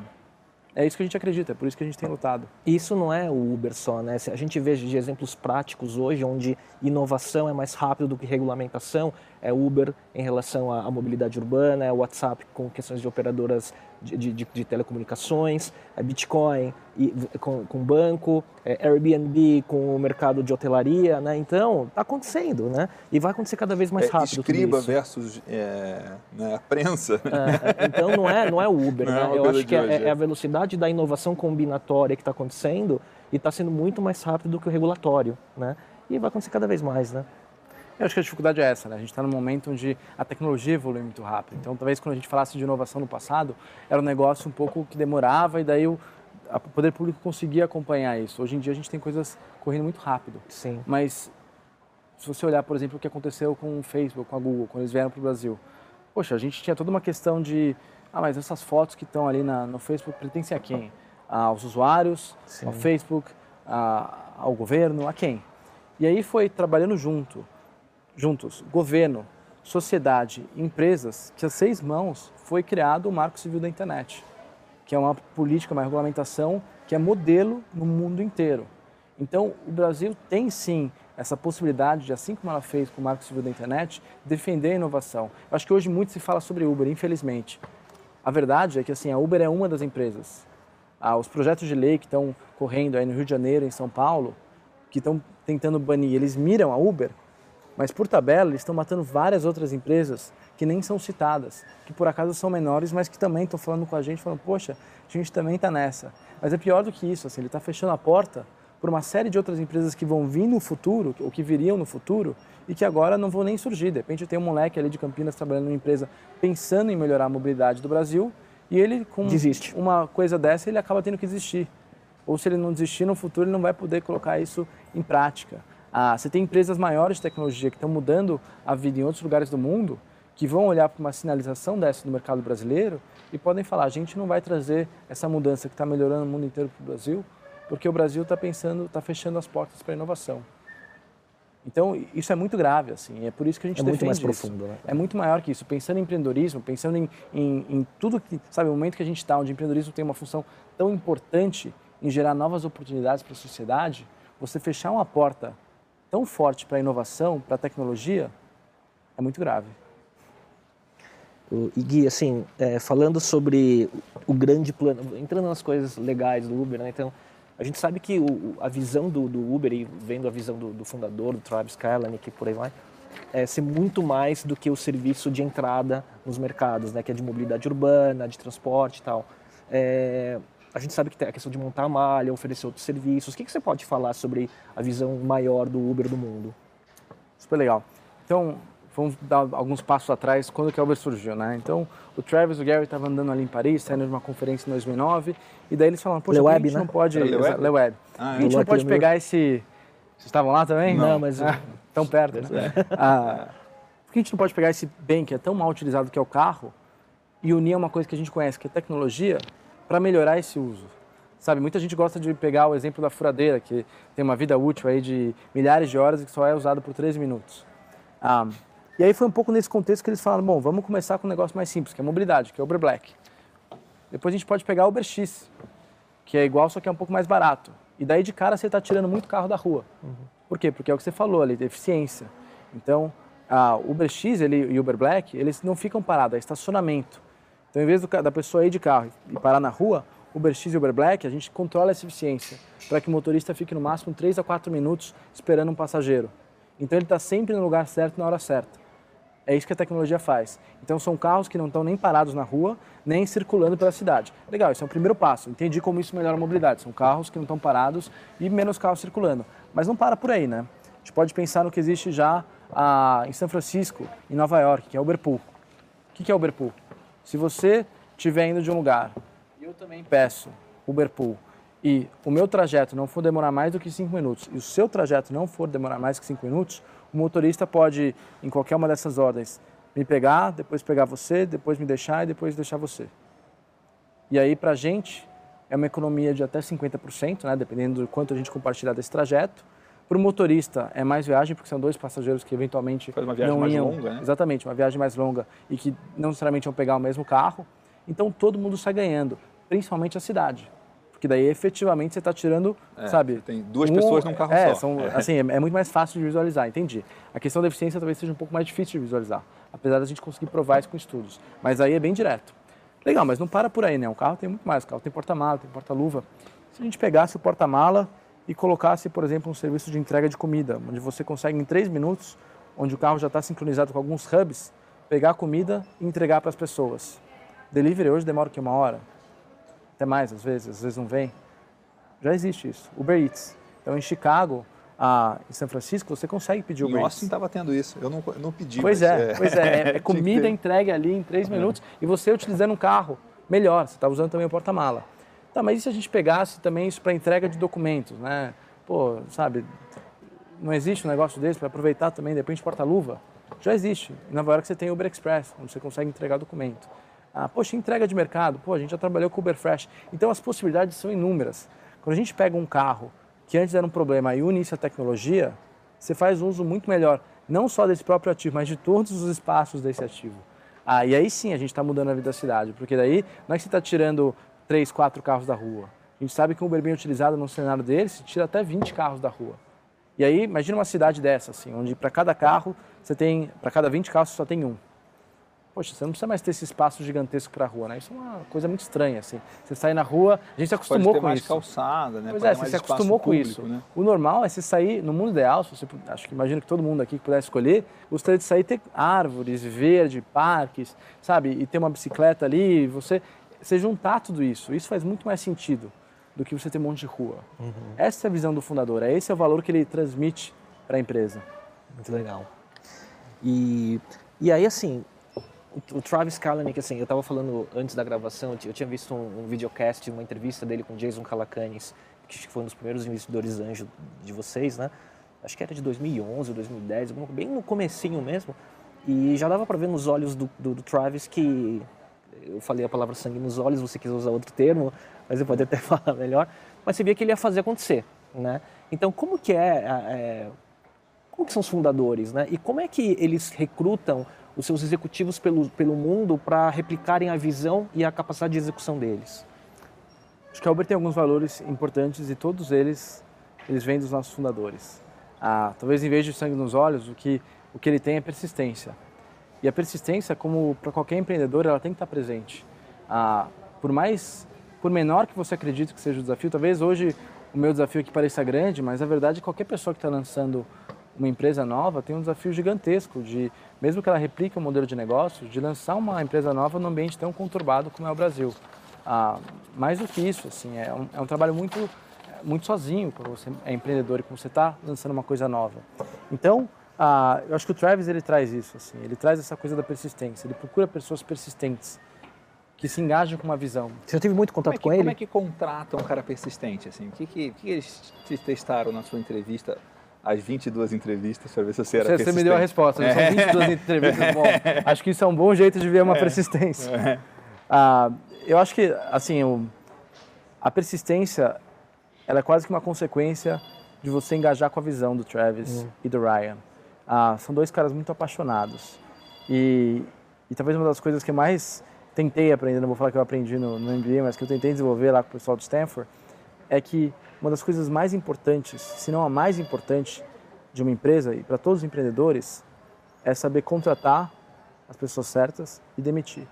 é isso que a gente acredita, é por isso que a gente tem lutado. Isso não é o Uber só, né? A gente vê de exemplos práticos hoje onde inovação é mais rápido do que regulamentação. É Uber em relação à mobilidade urbana, é WhatsApp com questões de operadoras de, de, de telecomunicações, é Bitcoin e, com, com banco, é Airbnb com o mercado de hotelaria, né? Então, está acontecendo, né? E vai acontecer cada vez mais é, rápido. Escriba versus é, né, a prensa. É, é, então, não é, não é o Uber, não né? É Eu acho que é, é, a velocidade da inovação combinatória que está acontecendo e está sendo muito mais rápido do que o regulatório, né? E vai acontecer cada vez mais, né? Eu acho que a dificuldade é essa, né? A gente está num momento onde a tecnologia evolui muito rápido. Então, talvez quando a gente falasse de inovação no passado, era um negócio um pouco que demorava e daí o, poder público conseguia acompanhar isso. Hoje em dia a gente tem coisas correndo muito rápido. Sim. Mas se você olhar, por exemplo, o que aconteceu com o Facebook, com a Google, quando eles vieram para o Brasil, poxa, a gente tinha toda uma questão de, ah, mas essas fotos que estão ali na, no Facebook pertencem a quem? Aos usuários, Sim. ao Facebook, a, ao governo, a quem? E aí foi trabalhando junto juntos, governo, sociedade, empresas, que as seis mãos foi criado o Marco Civil da Internet, que é uma política, uma regulamentação que é modelo no mundo inteiro. Então, o Brasil tem sim essa possibilidade de, assim como ela fez com o Marco Civil da Internet, defender a inovação. Eu acho que hoje muito se fala sobre Uber, infelizmente. A verdade é que assim, a Uber é uma das empresas. Ah, os projetos de lei que estão correndo aí no Rio de Janeiro, em São Paulo, que estão tentando banir, eles miram a Uber mas por tabela, eles estão matando várias outras empresas que nem são citadas, que por acaso são menores, mas que também estão falando com a gente, falando, poxa, a gente também está nessa. Mas é pior do que isso, assim, ele está fechando a porta por uma série de outras empresas que vão vir no futuro, ou que viriam no futuro, e que agora não vão nem surgir. De repente tem um moleque ali de Campinas trabalhando numa empresa pensando em melhorar a mobilidade do Brasil, e ele, com Desiste. uma coisa dessa, ele acaba tendo que desistir. Ou se ele não desistir no futuro, ele não vai poder colocar isso em prática. Ah, você tem empresas maiores de tecnologia que estão mudando a vida em outros lugares do mundo, que vão olhar para uma sinalização dessa no mercado brasileiro e podem falar: a gente não vai trazer essa mudança que está melhorando o mundo inteiro para o Brasil, porque o Brasil está pensando, está fechando as portas para a inovação. Então, isso é muito grave, assim, é por isso que a gente é defende muito mais isso. profundo, né? É muito maior que isso. Pensando em empreendedorismo, pensando em, em, em tudo que, sabe, o momento que a gente está, onde o empreendedorismo tem uma função tão importante em gerar novas oportunidades para a sociedade, você fechar uma porta tão forte para a inovação, para a tecnologia, é muito grave. E Gui, assim, é, falando sobre o grande plano, entrando nas coisas legais do Uber, né? Então, a gente sabe que o, a visão do, do, Uber, e vendo a visão do, do fundador, do Travis Kalanick e por aí vai, é ser muito mais do que o serviço de entrada nos mercados, né? Que é de mobilidade urbana, de transporte e tal. É, a gente sabe que tem a questão de montar a malha, oferecer outros serviços. O que, que você pode falar sobre a visão maior do Uber do mundo? Super legal. Então, vamos dar alguns passos atrás, quando que a Uber surgiu, né? Então, o Travis e o Gary estavam andando ali em Paris, saindo de uma conferência em 2009, e daí eles falaram, poxa, Le a gente né? não pode... Le Web? Le Web. Ah, a gente não pode pegar esse... Vocês estavam lá também? Não, não mas... Ah, tão perto, né? ah, por que a gente não pode pegar esse bem que é tão mal utilizado que é o carro e unir uma coisa que a gente conhece, que é tecnologia, para melhorar esse uso. Sabe, muita gente gosta de pegar o exemplo da furadeira, que tem uma vida útil aí de milhares de horas e que só é usado por 13 minutos. Ah, e aí foi um pouco nesse contexto que eles falaram, bom, vamos começar com um negócio mais simples, que é a mobilidade, que é o Uber Black. Depois a gente pode pegar o Uber X, que é igual, só que é um pouco mais barato. E daí de cara você está tirando muito carro da rua. Uhum. Por quê? Porque é o que você falou ali, eficiência. Então, a Uber X ele, e Uber Black, eles não ficam parados, é estacionamento. Então, em vez do, da pessoa ir de carro e parar na rua, Uber X e Uber Black, a gente controla essa eficiência para que o motorista fique no máximo 3 a 4 minutos esperando um passageiro. Então, ele está sempre no lugar certo na hora certa. É isso que a tecnologia faz. Então são carros que não estão nem parados na rua, nem circulando pela cidade. Legal, isso é o primeiro passo. Entendi como isso melhora a mobilidade. São carros que não estão parados e menos carros circulando. Mas não para por aí, né? A gente pode pensar no que existe já ah, em São Francisco, em Nova York, que é o Uberpool. O que é o Uberpool? Se você estiver indo de um lugar eu também peço Uberpool e o meu trajeto não for demorar mais do que 5 minutos e o seu trajeto não for demorar mais que 5 minutos, o motorista pode, em qualquer uma dessas ordens, me pegar, depois pegar você, depois me deixar e depois deixar você. E aí, para a gente, é uma economia de até 50%, né, dependendo do quanto a gente compartilhar desse trajeto. Para o motorista, é mais viagem, porque são dois passageiros que eventualmente Faz uma viagem não mais iam, longa, né? Exatamente, uma viagem mais longa e que não necessariamente vão pegar o mesmo carro. Então, todo mundo sai ganhando, principalmente a cidade. Porque daí efetivamente você está tirando, é, sabe? Tem duas um, pessoas num carro é, só. São, é. Assim, é, é, muito mais fácil de visualizar, entendi. A questão da eficiência talvez seja um pouco mais difícil de visualizar, apesar da gente conseguir provar isso com estudos. Mas aí é bem direto. Legal, mas não para por aí, né? Um carro tem muito mais. O carro tem porta-mala, tem porta-luva. Se a gente pegasse o porta-mala e colocasse, por exemplo, um serviço de entrega de comida, onde você consegue em três minutos, onde o carro já está sincronizado com alguns hubs, pegar a comida e entregar para as pessoas. Delivery hoje demora que? Uma hora? Até mais, às vezes, às vezes não vem. Já existe isso. Uber Eats. Então, em Chicago, ah, em São Francisco, você consegue pedir Uber. Eats. Austin estava tendo isso. Eu não, não pedi. Pois é, é, pois é. É, comida entregue ali em três é. minutos e você utilizando um carro melhor. Você está usando também o porta-mala. Tá, mas e se a gente pegasse também isso para entrega de documentos, né? Pô, sabe, não existe um negócio desse para aproveitar também, de porta-luva? Já existe. Em Nova York você tem Uber Express, onde você consegue entregar documento. Ah, poxa, entrega de mercado. Pô, a gente já trabalhou com Uber Fresh. Então as possibilidades são inúmeras. Quando a gente pega um carro que antes era um problema e une isso à tecnologia, você faz uso muito melhor, não só desse próprio ativo, mas de todos os espaços desse ativo. Ah, e aí sim a gente está mudando a vida da cidade, porque daí não é que você está tirando três, quatro carros da rua. A gente sabe que um Uber bem utilizado no cenário dele, se tira até 20 carros da rua. E aí, imagina uma cidade dessa, assim, onde para cada carro você tem, para cada 20 carros você só tem um. Poxa, você não precisa mais ter esse espaço gigantesco para a rua, né? Isso é uma coisa muito estranha, assim. Você sai na rua, a gente se acostumou Pode ter com mais isso. calçada, né? Pois Pode é, você se acostumou com público, isso. Né? O normal é você sair, no mundo ideal, se você, acho que imagino que todo mundo aqui que pudesse escolher, gostaria de sair ter árvores, verde, parques, sabe? E ter uma bicicleta ali, você, você juntar tudo isso. Isso faz muito mais sentido do que você ter um monte de rua. Uhum. Essa é a visão do fundador, é esse é o valor que ele transmite para a empresa. Muito legal. E, e aí, assim, o, Travis Kalanick, assim, eu estava falando antes da gravação, eu tinha visto um, um videocast, uma entrevista dele com Jason Calacanis, que foi um dos primeiros investidores anjo de vocês, né? Acho que era de 2011 ou 2010, bem no comecinho mesmo. E já dava para ver nos olhos do, do, do, Travis que... Eu falei a palavra sangue nos olhos, você quis usar outro termo, mas eu poderia até falar melhor. Mas você via que ele ia fazer acontecer, né? Então, como que é, é como que são os fundadores, né? E como é que eles recrutam os seus executivos pelo, pelo mundo para replicarem a visão e a capacidade de execução deles? Acho que a Uber tem alguns valores importantes e todos eles, eles vêm dos nossos fundadores. Ah, talvez em vez de sangue nos olhos, o que, o que ele tem é persistência. E a persistência, como para qualquer empreendedor, ela tem que estar presente. Ah, por mais, por menor que você acredite que seja o desafio, talvez hoje o meu desafio aqui pareça grande, mas a verdade que qualquer pessoa que está lançando uma empresa nova tem um desafio gigantesco de, mesmo que ela replique o um modelo de negócio, de lançar uma empresa nova num ambiente tão conturbado como é o Brasil. Ah, mais do que isso, assim, é um, é um trabalho muito, muito sozinho quando você é empreendedor e quando você está lançando uma coisa nova. Então, ah, eu acho que o Travis ele traz isso, assim, ele traz essa coisa da persistência, ele procura pessoas persistentes que se engajam com uma visão. Você já teve muito contato é que, com ele? Como é que contrata um cara persistente? Assim? O que, que, que eles te testaram na sua entrevista as 22 entrevistas para ver se você era você, persistente. Você me deu a resposta, é. são 22 entrevistas. Bom, acho que isso é um bom jeito de ver uma é. persistência. É. Ah, eu acho que, assim, o, a persistência ela é quase que uma consequência de você engajar com a visão do Travis uhum. e do Ryan. Ah, são dois caras muito apaixonados. E, e talvez uma das coisas que mais tentei aprender, não vou falar que eu aprendi no, no MBA, mas que eu tentei desenvolver lá com o pessoal de Stanford, é que uma das coisas mais importantes, se não a mais importante de uma empresa e para todos os empreendedores, é saber contratar as pessoas certas e demitir.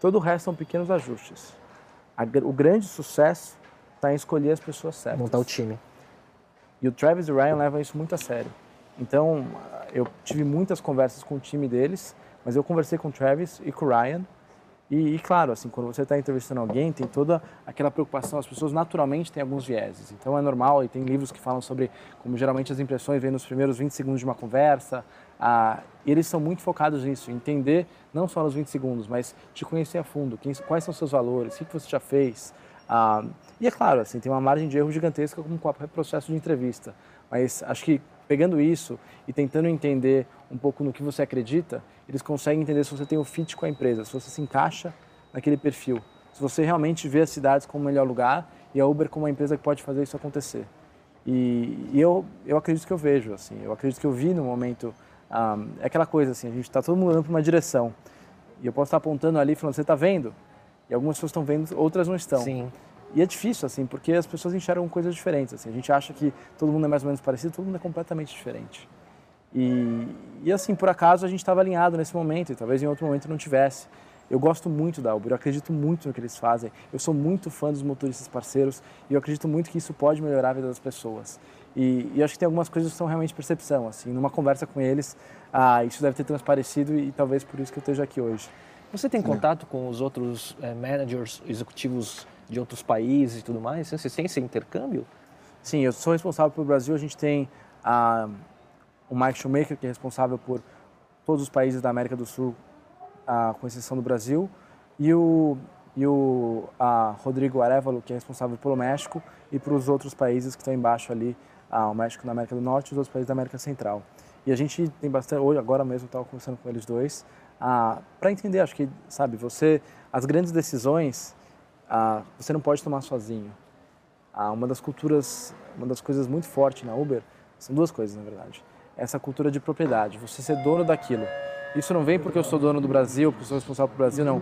Todo o resto são pequenos ajustes. o grande sucesso está em escolher as pessoas certas. Montar o time. E o Travis e o Ryan levam isso muito a sério. Então, eu tive muitas conversas com o time deles, mas eu conversei com o Travis e com o Ryan e, e, claro, assim, quando você está entrevistando alguém, tem toda aquela preocupação. As pessoas naturalmente têm alguns vieses. Então é normal, e tem livros que falam sobre como geralmente as impressões vêm nos primeiros 20 segundos de uma conversa. Ah, eles são muito focados nisso, entender não só nos 20 segundos, mas te conhecer a fundo. Quem, quais são seus valores, o que, que você já fez. Ah, e é claro, assim, tem uma margem de erro gigantesca como qualquer processo de entrevista. Mas acho que pegando isso e tentando entender um pouco no que você acredita, eles conseguem entender se você tem o um fit com a empresa, se você se encaixa naquele perfil, se você realmente vê as cidades como o melhor lugar e a Uber como uma empresa que pode fazer isso acontecer. E, e eu, eu acredito que eu vejo, assim, eu acredito que eu vi no momento, um, é aquela coisa assim, a gente está todo mundo andando para uma direção e eu posso estar apontando ali falando, você está vendo? E algumas pessoas estão vendo, outras não estão. Sim. E é difícil, assim, porque as pessoas enxergam coisas diferentes. Assim. A gente acha que todo mundo é mais ou menos parecido, todo mundo é completamente diferente. E, e assim, por acaso a gente estava alinhado nesse momento e talvez em outro momento não tivesse. Eu gosto muito da Uber, eu acredito muito no que eles fazem. Eu sou muito fã dos motoristas parceiros e eu acredito muito que isso pode melhorar a vida das pessoas. E, e acho que tem algumas coisas que são realmente percepção. Assim, numa conversa com eles, ah, isso deve ter transparecido e, e talvez por isso que eu esteja aqui hoje. Você tem contato com os outros é, managers, executivos de outros países e tudo mais? Você tem esse intercâmbio? Sim, eu sou responsável pelo Brasil. A gente tem a, o Mike Shoemaker, que é responsável por todos os países da América do Sul, a, com exceção do Brasil, e o, e o a Rodrigo Arevalo, que é responsável pelo México e para os outros países que estão embaixo ali, a, o México na América do Norte e os outros países da América Central. E a gente tem bastante, hoje, agora mesmo, estava conversando com eles dois, para entender, acho que, sabe, você, as grandes decisões, ah, você não pode tomar sozinho. Ah, uma das culturas, uma das coisas muito fortes na Uber, são duas coisas na verdade. Essa cultura de propriedade, você ser dono daquilo. Isso não vem porque eu sou dono do Brasil, porque eu sou responsável pelo Brasil, não.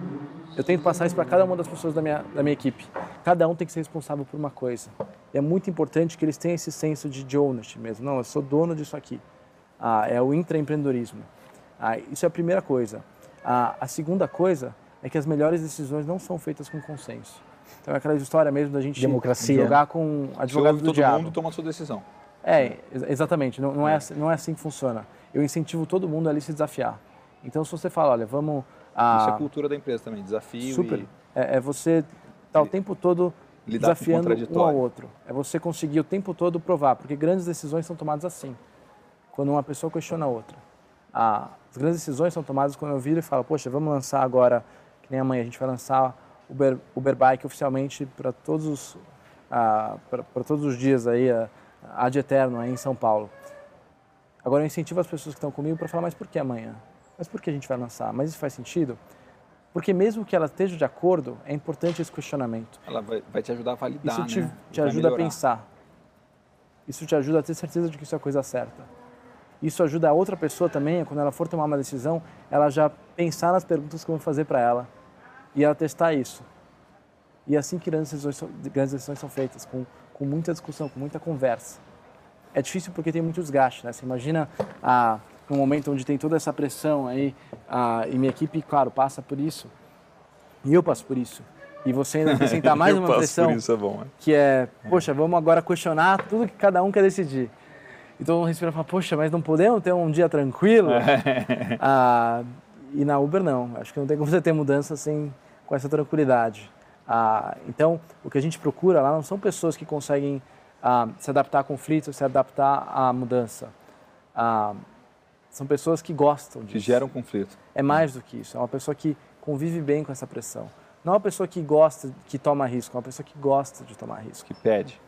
Eu tento passar isso para cada uma das pessoas da minha, da minha equipe. Cada um tem que ser responsável por uma coisa. E é muito importante que eles tenham esse senso de, ownership mesmo. Não, eu sou dono disso aqui. Ah, é o intraempreendedorismo. Ah, isso é a primeira coisa. Ah, a segunda coisa é que as melhores decisões não são feitas com consenso. Então é aquela história mesmo da gente Democracia. jogar com advogado do todo diabo. Todo mundo toma a sua decisão. É, exatamente. Não, não, é. é. não é assim que funciona. Eu incentivo todo mundo ali se desafiar. Então se você fala, olha, vamos... A... Isso é a cultura da empresa também, desafio Super. E... É, é você estar tá o tempo todo Lidar desafiando um ao outro. É você conseguir o tempo todo provar, porque grandes decisões são tomadas assim, quando uma pessoa questiona a outra. Ah, as grandes decisões são tomadas quando eu viro e falo, poxa, vamos lançar agora que nem amanhã a gente vai lançar o Uber, Uber Bike oficialmente para todos os uh, para todos os dias aí uh, ad eterno aí em São Paulo. Agora eu incentivo as pessoas que estão comigo para falar, mas por que amanhã? Mas por que a gente vai lançar? Mas isso faz sentido? Porque mesmo que ela esteja de acordo, é importante esse questionamento. Ela vai, vai te ajudar a validar, Isso te, né? te ajuda a pensar. Isso te ajuda a ter certeza de que isso é a coisa certa. Isso ajuda a outra pessoa também, quando ela for tomar uma decisão, ela já pensar nas perguntas que eu vou fazer para ela e ela testar isso. E é assim que grandes decisões, grandes decisões são feitas, com, com muita discussão, com muita conversa. É difícil porque tem muito desgaste, né? Você imagina ah, um momento onde tem toda essa pressão aí, ah, e minha equipe, claro, passa por isso, e eu passo por isso. E você ainda acrescentar mais uma pressão, é bom, que é, poxa, vamos agora questionar tudo que cada um quer decidir. Então respira e fala, poxa, mas não podemos ter um dia tranquilo? ah, e na Uber não. Acho que não tem como você ter mudança sem com essa tranquilidade. Ah, então, o que a gente procura lá não são pessoas que conseguem ah, se adaptar a conflitos, se adaptar à mudança. Ah, são pessoas que gostam disso. Que geram conflito. É mais do que isso. É uma pessoa que convive bem com essa pressão. Não é uma pessoa que gosta, que toma risco, é uma pessoa que gosta de tomar risco. Que pede.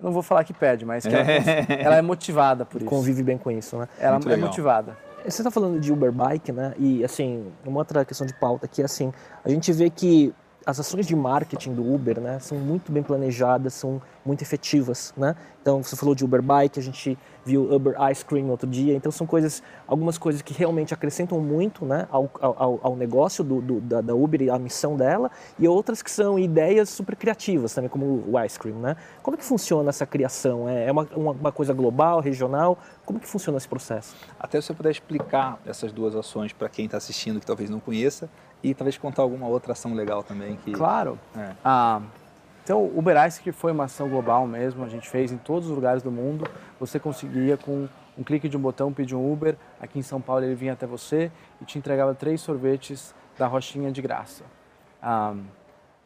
não vou falar que pede, mas que ela, ela é motivada por isso. Convive bem com isso, né? Ela Muito é legal. motivada. Você está falando de Uber Bike, né? E assim, uma outra questão de pauta que é assim, a gente vê que as ações de marketing do Uber, né, são muito bem planejadas, são muito efetivas, né? Então, você falou de Uber Bike, a gente viu Uber Ice Cream outro dia, então são coisas, algumas coisas que realmente acrescentam muito, né, ao, ao, ao negócio do, do, da, da, Uber e à missão dela, e outras que são ideias super criativas também, como o Ice Cream, né? Como é que funciona essa criação? É, é uma, uma, coisa global, regional? Como que funciona esse processo? Até se você puder explicar essas duas ações para quem está assistindo que talvez não conheça, e talvez contar alguma outra ação legal também. Que, claro. É. Ah, então, o Uber Ice, que foi uma ação global mesmo, a gente fez em todos os lugares do mundo. Você conseguia, com um clique de um botão, pedir um Uber. Aqui em São Paulo, ele vinha até você e te entregava três sorvetes da Rochinha de graça. Ah,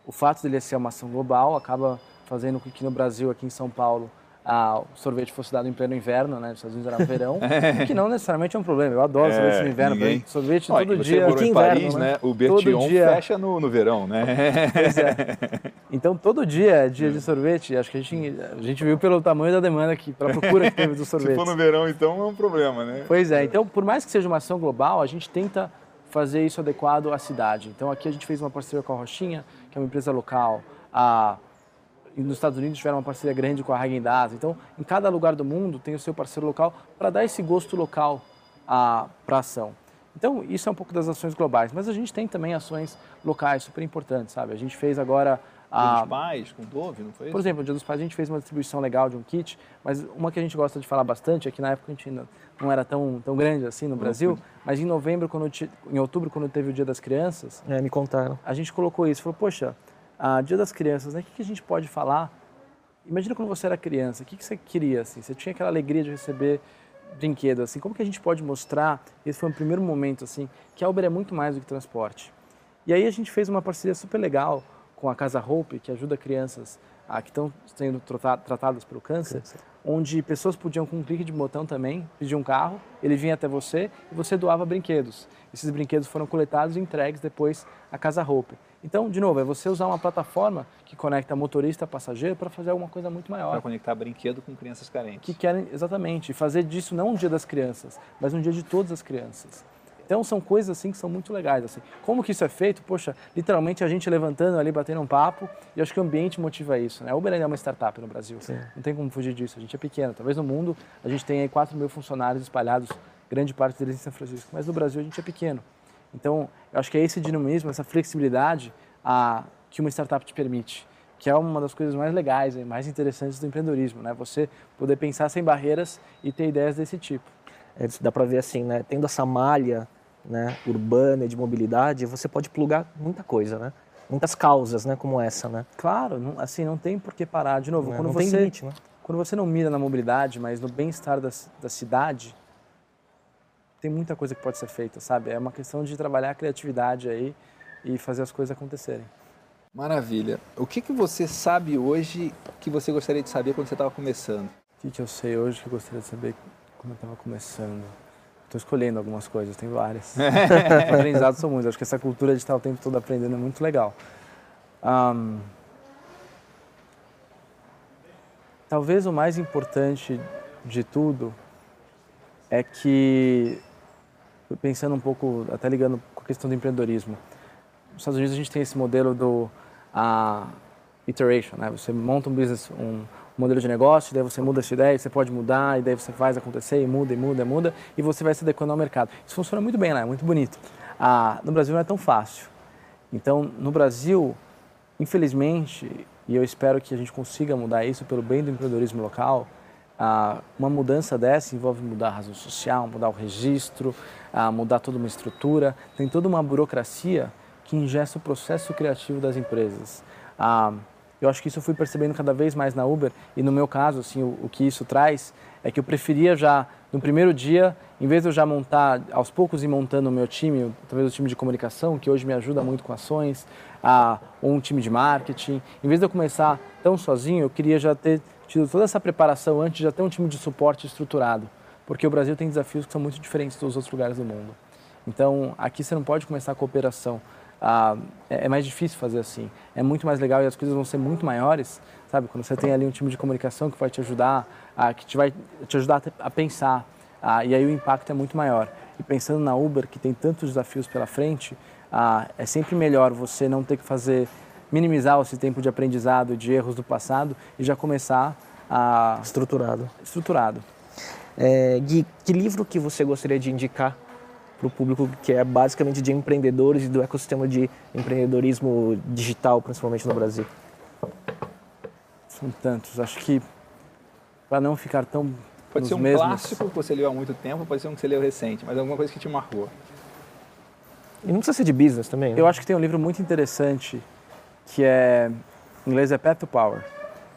o fato dele ser uma ação global acaba fazendo com que no Brasil, aqui em São Paulo, o sorvete fosse dado em pleno inverno, né? Nos Estados Unidos era verão, é. que não necessariamente é um problema. Eu adoro é, sorvete no inverno. Ninguém... Sorvete Olha, todo dia. Aqui em inverno, Paris, né? O Bertillon dia... fecha no, no verão, né? Pois é. Então todo dia é dia de sorvete. Acho que a gente, a gente viu pelo tamanho da demanda aqui, pela procura que teve do sorvete. Se for no verão, então é um problema, né? Pois é. Então, por mais que seja uma ação global, a gente tenta fazer isso adequado à cidade. Então aqui a gente fez uma parceria com a Rochinha, que é uma empresa local. A nos Estados Unidos tiveram uma parceria grande com a Häagen Dazs. Então, em cada lugar do mundo tem o seu parceiro local para dar esse gosto local para a ação. Então, isso é um pouco das ações globais, mas a gente tem também ações locais super importantes, sabe? A gente fez agora a... Dia dos Pais, com Dove, não foi isso? Por exemplo, no Dia dos Pais a gente fez uma distribuição legal de um kit, mas uma que a gente gosta de falar bastante é que na época a gente ainda não era tão, tão grande assim no Brasil, mas em novembro, quando, em outubro, quando teve o Dia das Crianças... É, me contaram. A gente colocou isso, falou, poxa, ah, Dia das Crianças, né? O que, a gente pode falar? Imagina quando você era criança, o que, que você queria, assim? Você tinha aquela alegria de receber brinquedo, assim? Como que a gente pode mostrar, esse foi um primeiro momento, assim, que a Uber é muito mais do que transporte. E aí a gente fez uma parceria super legal com a Casa Hope, que ajuda crianças ah, que estão sendo tratadas pelo câncer, câncer, onde pessoas podiam, com um clique de botão também, pedir um carro, ele vinha até você e você doava brinquedos. Esses brinquedos foram coletados e entregues depois à Casa Hope. Então, de novo, é você usar uma plataforma que conecta motorista a passageiro para fazer alguma coisa muito maior. Para conectar brinquedo com crianças carentes. Que querem, exatamente, fazer disso não um dia das crianças, mas um dia de todas as crianças. Então são coisas assim que são muito legais. Assim. Como que isso é feito? Poxa, literalmente a gente levantando ali, batendo um papo, e acho que o ambiente motiva isso. Né? A Uber ainda é uma startup no Brasil. Sim. Não tem como fugir disso. A gente é pequeno. Talvez no mundo a gente tenha aí 4 mil funcionários espalhados, grande parte deles em São Francisco. Mas no Brasil a gente é pequeno. Então, eu acho que é esse dinamismo, essa flexibilidade a, que uma startup te permite, que é uma das coisas mais legais e mais interessantes do empreendedorismo, né? Você poder pensar sem barreiras e ter ideias desse tipo. É, dá para ver assim, né? Tendo essa malha né, urbana de mobilidade, você pode plugar muita coisa, né? Muitas causas, né, como essa, né? Claro, não, assim, não tem por que parar. De novo, não, quando não você... Tem limite, né? Quando você não mira na mobilidade, mas no bem-estar da, da cidade, tem muita coisa que pode ser feita, sabe? É uma questão de trabalhar a criatividade aí e fazer as coisas acontecerem. Maravilha. O que, que você sabe hoje que você gostaria de saber quando você estava começando? O que, que eu sei hoje que eu gostaria de saber quando eu estava começando? Estou escolhendo algumas coisas, tem várias. Aprendizados são muitos. Acho que essa cultura de estar o tempo todo aprendendo é muito legal. Um, talvez o mais importante de tudo é que, pensando um pouco, até ligando com a questão do empreendedorismo, nos Estados Unidos a gente tem esse modelo do iteration, né? Você monta um business, um modelo de negócio, daí você muda essa ideia, você pode mudar, e daí você faz acontecer, e muda, e muda, e muda, e você vai se adequando ao mercado. Isso funciona muito bem lá, é muito bonito. No Brasil não é tão fácil. Então, no Brasil, infelizmente, e eu espero que a gente consiga mudar isso pelo bem do empreendedorismo local, ah, uma mudança dessa envolve mudar a razão social, mudar o registro, ah, mudar toda uma estrutura, tem toda uma burocracia que ingesta o processo criativo das empresas. Ah, eu acho que isso eu fui percebendo cada vez mais na Uber e no meu caso, assim, o, o, que isso traz é que eu preferia já no primeiro dia, em vez de eu já montar aos poucos e montando o meu time, talvez o time de comunicação que hoje me ajuda muito com ações, ah, ou um time de marketing, em vez de eu começar tão sozinho, eu queria já ter tido toda essa preparação antes de ter um time de suporte estruturado, porque o Brasil tem desafios que são muito diferentes dos outros lugares do mundo. Então, aqui você não pode começar a cooperação ah, é, é mais difícil fazer assim. É muito mais legal e as coisas vão ser muito maiores, sabe? Quando você tem ali um time de comunicação que vai te ajudar, ah, que te vai te ajudar a pensar, ah, e aí o impacto é muito maior. E pensando na Uber, que tem tantos desafios pela frente, ah, é sempre melhor você não ter que fazer, minimizar esse tempo de aprendizado, de erros do passado e já começar a... Estruturado. Estruturado. É, Gui, que livro que você gostaria de indicar para o público que é basicamente de empreendedores e do ecossistema de empreendedorismo digital, principalmente no Brasil? São tantos. Acho que para não ficar tão Pode ser um mesmos... clássico que você leu há muito tempo, pode ser um que você leu recente, mas alguma coisa que te marcou. E não precisa ser de business também, né? Eu acho que tem um livro muito interessante que é, em inglês é Path to Power,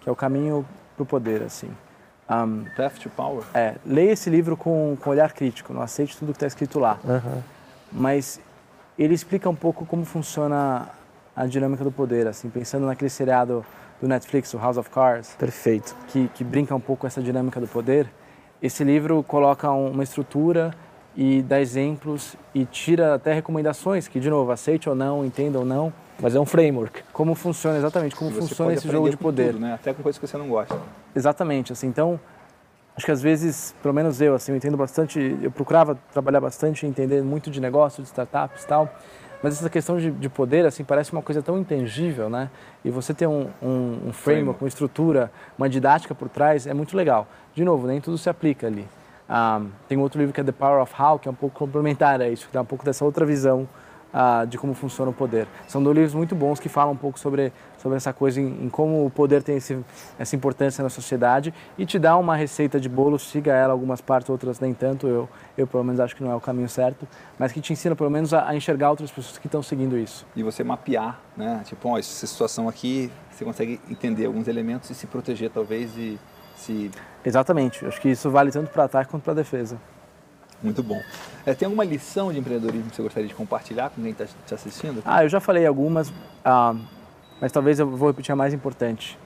que é o caminho para o poder, assim. Um, Path to Power? É, leia esse livro com, com olhar crítico, não aceite tudo que está escrito lá. Uhum. Mas ele explica um pouco como funciona a dinâmica do poder, assim, pensando naquele seriado do Netflix, o House of Cards. Perfeito. Que, que brinca um pouco com essa dinâmica do poder. Esse livro coloca uma estrutura e dá exemplos e tira até recomendações que, de novo, aceite ou não, entenda ou não. Mas é um framework. Como funciona exatamente, como funciona esse jogo de poder. Tudo, né? Até com coisas que você não gosta. Exatamente, assim, então acho que às vezes, pelo menos eu, assim, eu entendo bastante, eu procurava trabalhar bastante, entender muito de negócio, de startups e tal, mas essa questão de, de, poder, assim, parece uma coisa tão intangível, né? E você ter um, um, um framework, uma estrutura, uma didática por trás é muito legal. De novo, nem tudo se aplica ali. Um, tem outro livro que é The Power of How, que é um pouco complementar a isso, que dá um pouco dessa outra visão uh, de como funciona o poder. São dois livros muito bons que falam um pouco sobre, sobre essa coisa, em, em como o poder tem esse, essa importância na sociedade e te dá uma receita de bolo, siga ela algumas partes, outras nem tanto, eu, eu pelo menos acho que não é o caminho certo, mas que te ensina pelo menos a, a enxergar outras pessoas que estão seguindo isso. E você mapear, né? Tipo, ó, essa situação aqui, você consegue entender alguns elementos e se proteger talvez e se... Exatamente, acho que isso vale tanto para ataque quanto para defesa. Muito bom. É, tem alguma lição de empreendedorismo que você gostaria de compartilhar com quem está te assistindo? Ah, eu já falei algumas, ah, mas talvez eu vou repetir a mais importante,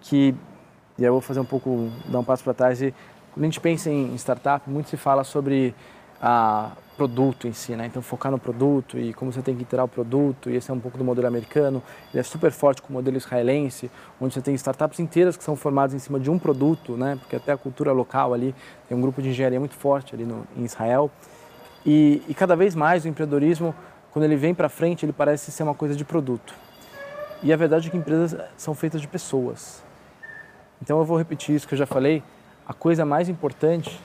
que e eu vou fazer um pouco, dar um passo para trás e quando a gente pensa em startup, muito se fala sobre a ah, produto em si, né? Então focar no produto e como você tem que iterar o produto, e esse é um pouco do modelo americano. Ele é super forte com o modelo israelense, onde você tem startups inteiras que são formadas em cima de um produto, né? Porque até a cultura local ali tem um grupo de engenharia muito forte ali no, em Israel. E, e cada vez mais o empreendedorismo, quando ele vem para frente, ele parece ser uma coisa de produto. E a verdade é que empresas são feitas de pessoas. Então eu vou repetir isso que eu já falei. A coisa mais importante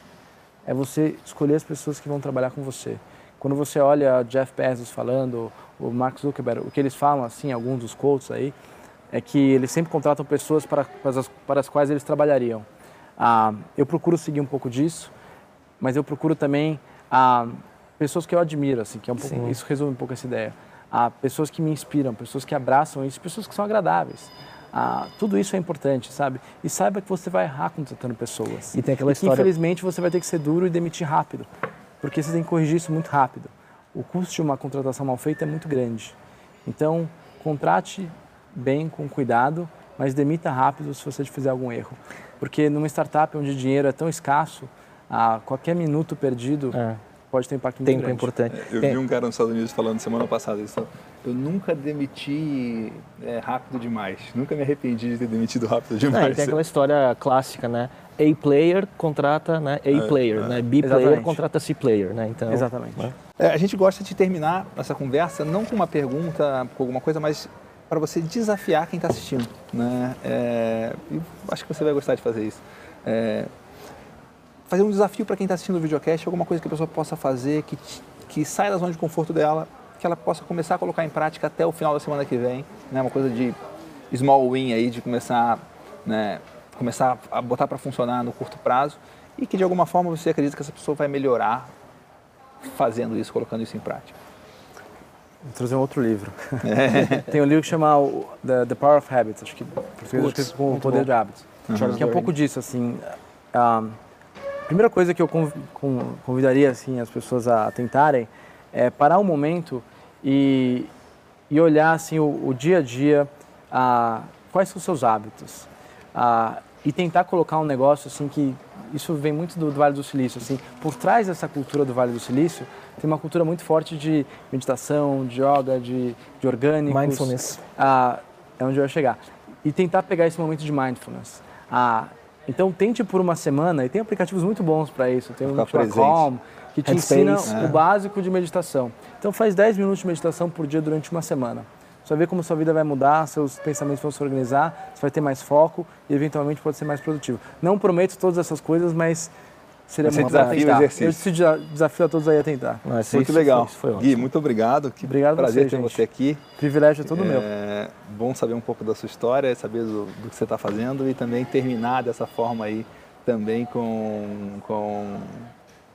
é você escolher as pessoas que vão trabalhar com você. Quando você olha Jeff Bezos falando, o Mark Zuckerberg, o que eles falam, assim, alguns dos quotes aí, é que eles sempre contratam pessoas para, para, as, para as quais eles trabalhariam. Ah, eu procuro seguir um pouco disso, mas eu procuro também ah, pessoas que eu admiro, assim, que é um pouco, isso resume um pouco essa ideia. Ah, pessoas que me inspiram, pessoas que abraçam isso, pessoas que são agradáveis. Ah, tudo isso é importante, sabe? E saiba que você vai errar contratando pessoas. E tem aquela e história... infelizmente você vai ter que ser duro e demitir rápido, porque você tem que corrigir isso muito rápido. O custo de uma contratação mal feita é muito grande. Então, contrate bem, com cuidado, mas demita rápido se você fizer algum erro. Porque numa startup onde o dinheiro é tão escasso, a qualquer minuto perdido é. Pode ter impacto muito Tempo grande. é importante. Eu vi um cara nos Estados Unidos falando semana passada isso eu nunca demiti é, rápido demais. Nunca me arrependi de ter demitido rápido demais. Não, tem aquela história clássica, né? A player contrata né? A é, player, é. né? B Exatamente. player contrata C player, né? Então, Exatamente. Né? É, a gente gosta de terminar essa conversa não com uma pergunta, com alguma coisa, mas para você desafiar quem está assistindo, né? É, acho que você vai gostar de fazer isso. É, fazer um desafio para quem está assistindo o videocast, alguma coisa que a pessoa possa fazer que, que saia da zona de conforto dela que ela possa começar a colocar em prática até o final da semana que vem, né? Uma coisa de small win aí, de começar, né? Começar a botar para funcionar no curto prazo e que de alguma forma você acredita que essa pessoa vai melhorar fazendo isso, colocando isso em prática. Vou trazer um outro livro. É. Tem um livro que chama The, The Power of Habits, acho que português acho que é o Poder bom. de Hábitos. Uhum. Que é um pouco disso, assim. a primeira coisa que eu convidaria assim, as pessoas a tentarem é parar um momento e, e olhar assim o, o dia a dia, a, quais são os seus hábitos a, e tentar colocar um negócio assim que isso vem muito do, do, Vale do Silício. Assim, por trás dessa cultura do Vale do Silício, tem uma cultura muito forte de meditação, de yoga, de, de orgânicos. Mindfulness. Ah, é onde eu ia chegar. E tentar pegar esse momento de mindfulness. Ah, então tente por uma semana, e tem aplicativos muito bons para isso. Tem um Calm, que te Headspace, ensina é. o básico de meditação. Então faz 10 minutos de meditação por dia durante uma semana. Você vai ver como sua vida vai mudar, seus pensamentos vão se organizar, você vai ter mais foco e eventualmente pode ser mais produtivo. Não prometo todas essas coisas, mas seria muito desafio exercício. Eu te desafio a todos aí a tentar. Mas muito legal. Foi, foi Gui, muito obrigado. Que obrigado prazer você, ter você aqui. Privilégio é todo é, meu. Bom saber um pouco da sua história, saber do, do que você está fazendo e também terminar dessa forma aí também com, com,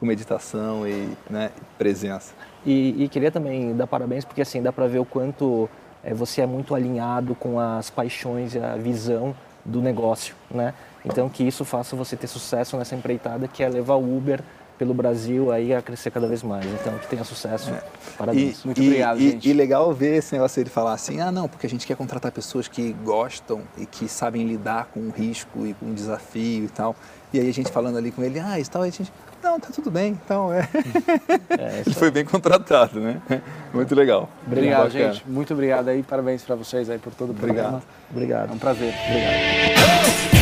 com meditação e né, presença. E, e, queria também dar parabéns porque assim dá para ver o quanto é, você é muito alinhado com as paixões e a visão do negócio, né? Então que isso faça você ter sucesso nessa empreitada que é levar o Uber pelo Brasil aí a crescer cada vez mais. Então que tenha sucesso. É. Parabéns. E, Muito e, obrigado, e, gente. E legal ver esse negócio dele falar assim, ah não, porque a gente quer contratar pessoas que gostam e que sabem lidar com o risco e com o desafio e tal. E aí a gente falando ali com ele, ah, isso tal, a gente, não, tá tudo bem. Então, é. é Ele foi bem contratado, né? Muito legal. Obrigado, gente. Muito obrigado aí. Parabéns para vocês aí por todo o programa. Obrigado. É um prazer. Obrigado.